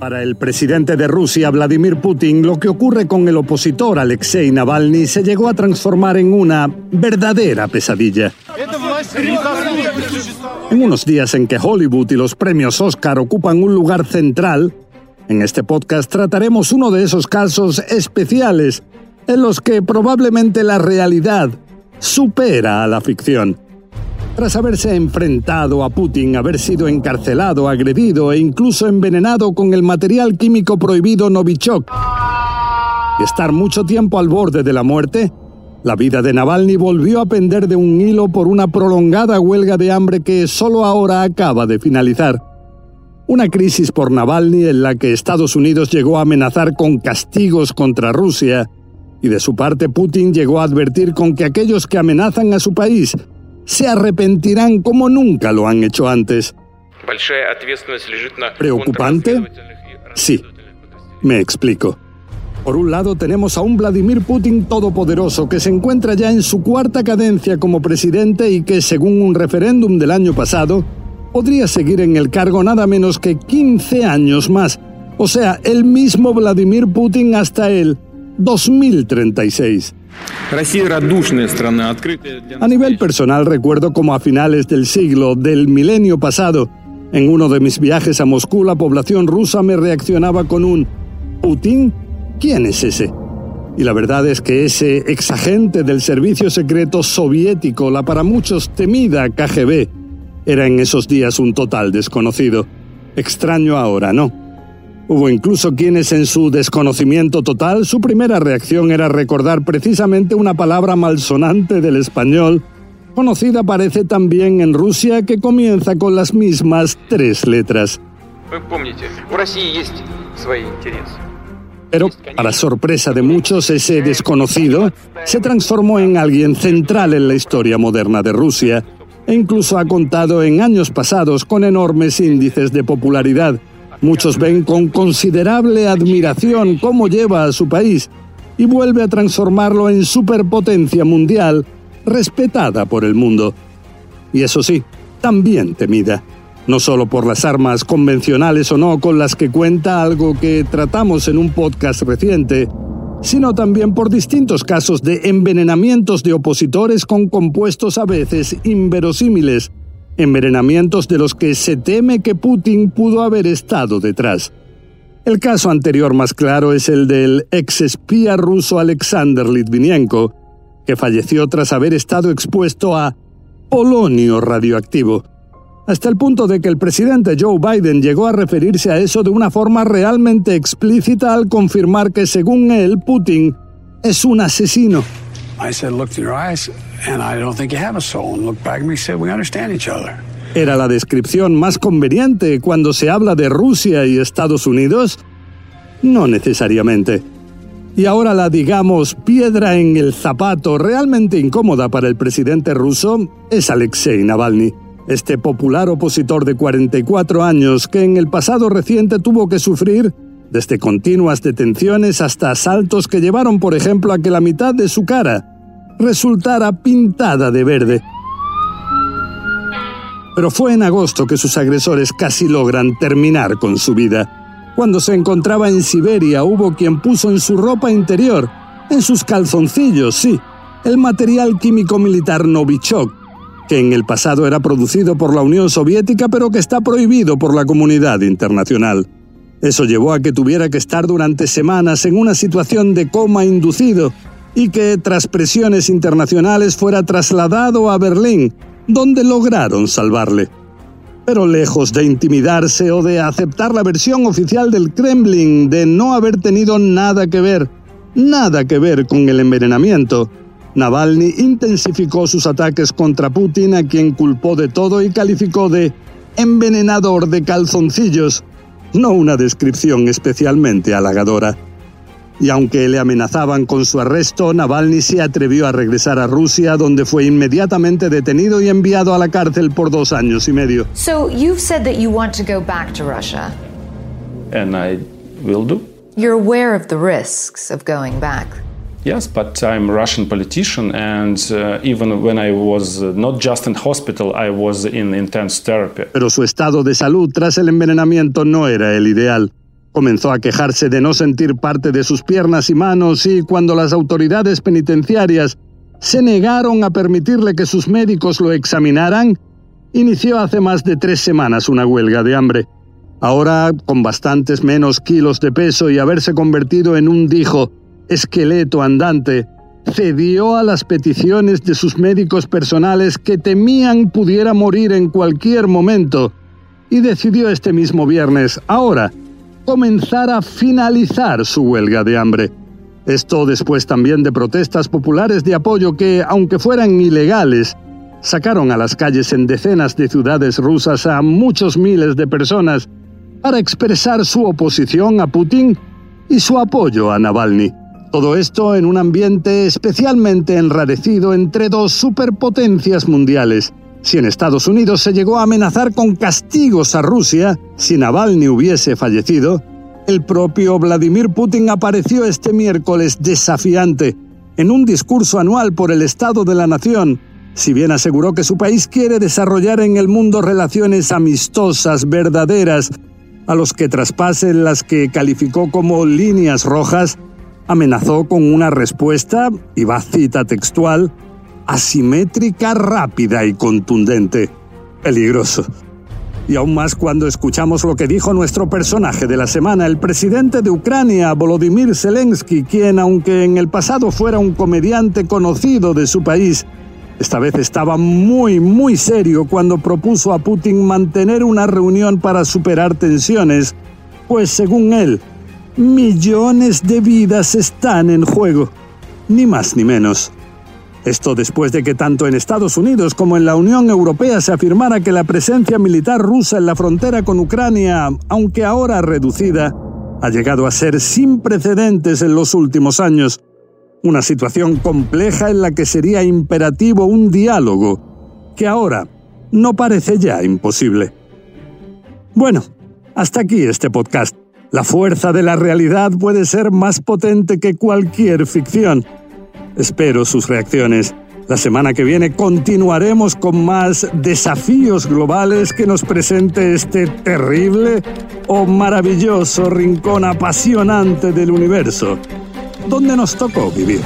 Para el presidente de Rusia, Vladimir Putin, lo que ocurre con el opositor Alexei Navalny se llegó a transformar en una verdadera pesadilla. En unos días en que Hollywood y los premios Oscar ocupan un lugar central, en este podcast trataremos uno de esos casos especiales en los que probablemente la realidad supera a la ficción. Tras haberse enfrentado a Putin, haber sido encarcelado, agredido e incluso envenenado con el material químico prohibido Novichok y estar mucho tiempo al borde de la muerte, la vida de Navalny volvió a pender de un hilo por una prolongada huelga de hambre que solo ahora acaba de finalizar. Una crisis por Navalny en la que Estados Unidos llegó a amenazar con castigos contra Rusia, y de su parte Putin llegó a advertir con que aquellos que amenazan a su país se arrepentirán como nunca lo han hecho antes. ¿Preocupante? Sí. Me explico. Por un lado tenemos a un Vladimir Putin todopoderoso que se encuentra ya en su cuarta cadencia como presidente y que, según un referéndum del año pasado, podría seguir en el cargo nada menos que 15 años más. O sea, el mismo Vladimir Putin hasta el 2036. A nivel personal recuerdo como a finales del siglo, del milenio pasado, en uno de mis viajes a Moscú la población rusa me reaccionaba con un ¿Putin? ¿Quién es ese? Y la verdad es que ese exagente del servicio secreto soviético, la para muchos temida KGB, era en esos días un total desconocido. Extraño ahora, ¿no? Hubo incluso quienes en su desconocimiento total su primera reacción era recordar precisamente una palabra malsonante del español, conocida parece también en Rusia que comienza con las mismas tres letras. Pero, para sorpresa de muchos, ese desconocido se transformó en alguien central en la historia moderna de Rusia e incluso ha contado en años pasados con enormes índices de popularidad Muchos ven con considerable admiración cómo lleva a su país y vuelve a transformarlo en superpotencia mundial, respetada por el mundo. Y eso sí, también temida, no solo por las armas convencionales o no con las que cuenta algo que tratamos en un podcast reciente, sino también por distintos casos de envenenamientos de opositores con compuestos a veces inverosímiles, envenenamientos de los que se teme que Putin pudo haber estado detrás. El caso anterior más claro es el del ex espía ruso Alexander Litvinenko, que falleció tras haber estado expuesto a polonio radioactivo, hasta el punto de que el presidente Joe Biden llegó a referirse a eso de una forma realmente explícita al confirmar que según él Putin es un asesino. ¿Era la descripción más conveniente cuando se habla de Rusia y Estados Unidos? No necesariamente. Y ahora la, digamos, piedra en el zapato realmente incómoda para el presidente ruso es Alexei Navalny, este popular opositor de 44 años que en el pasado reciente tuvo que sufrir desde continuas detenciones hasta asaltos que llevaron, por ejemplo, a que la mitad de su cara resultara pintada de verde. Pero fue en agosto que sus agresores casi logran terminar con su vida. Cuando se encontraba en Siberia hubo quien puso en su ropa interior, en sus calzoncillos, sí, el material químico militar Novichok, que en el pasado era producido por la Unión Soviética pero que está prohibido por la comunidad internacional. Eso llevó a que tuviera que estar durante semanas en una situación de coma inducido y que tras presiones internacionales fuera trasladado a Berlín, donde lograron salvarle. Pero lejos de intimidarse o de aceptar la versión oficial del Kremlin de no haber tenido nada que ver, nada que ver con el envenenamiento, Navalny intensificó sus ataques contra Putin a quien culpó de todo y calificó de envenenador de calzoncillos, no una descripción especialmente halagadora y aunque le amenazaban con su arresto, Navalny se atrevió a regresar a Rusia, donde fue inmediatamente detenido y enviado a la cárcel por dos años y medio. So you've said that you want to go back to Russia. And I will do. You're aware of the risks of going back. Yes, but I'm a Russian politician, and uh, even when I was uh, not just in hospital, I was in intense therapy. Pero su estado de salud tras el envenenamiento no era el ideal. Comenzó a quejarse de no sentir parte de sus piernas y manos y cuando las autoridades penitenciarias se negaron a permitirle que sus médicos lo examinaran, inició hace más de tres semanas una huelga de hambre. Ahora, con bastantes menos kilos de peso y haberse convertido en un dijo esqueleto andante, cedió a las peticiones de sus médicos personales que temían pudiera morir en cualquier momento y decidió este mismo viernes, ahora, comenzar a finalizar su huelga de hambre. Esto después también de protestas populares de apoyo que, aunque fueran ilegales, sacaron a las calles en decenas de ciudades rusas a muchos miles de personas para expresar su oposición a Putin y su apoyo a Navalny. Todo esto en un ambiente especialmente enrarecido entre dos superpotencias mundiales. Si en Estados Unidos se llegó a amenazar con castigos a Rusia si Navalny hubiese fallecido, el propio Vladimir Putin apareció este miércoles desafiante en un discurso anual por el Estado de la Nación, si bien aseguró que su país quiere desarrollar en el mundo relaciones amistosas, verdaderas, a los que traspasen las que calificó como líneas rojas, amenazó con una respuesta, y va cita textual, asimétrica, rápida y contundente. Peligroso. Y aún más cuando escuchamos lo que dijo nuestro personaje de la semana, el presidente de Ucrania, Volodymyr Zelensky, quien, aunque en el pasado fuera un comediante conocido de su país, esta vez estaba muy, muy serio cuando propuso a Putin mantener una reunión para superar tensiones, pues según él, Millones de vidas están en juego, ni más ni menos. Esto después de que tanto en Estados Unidos como en la Unión Europea se afirmara que la presencia militar rusa en la frontera con Ucrania, aunque ahora reducida, ha llegado a ser sin precedentes en los últimos años. Una situación compleja en la que sería imperativo un diálogo, que ahora no parece ya imposible. Bueno, hasta aquí este podcast. La fuerza de la realidad puede ser más potente que cualquier ficción. Espero sus reacciones. La semana que viene continuaremos con más desafíos globales que nos presente este terrible o maravilloso rincón apasionante del universo, donde nos tocó vivir.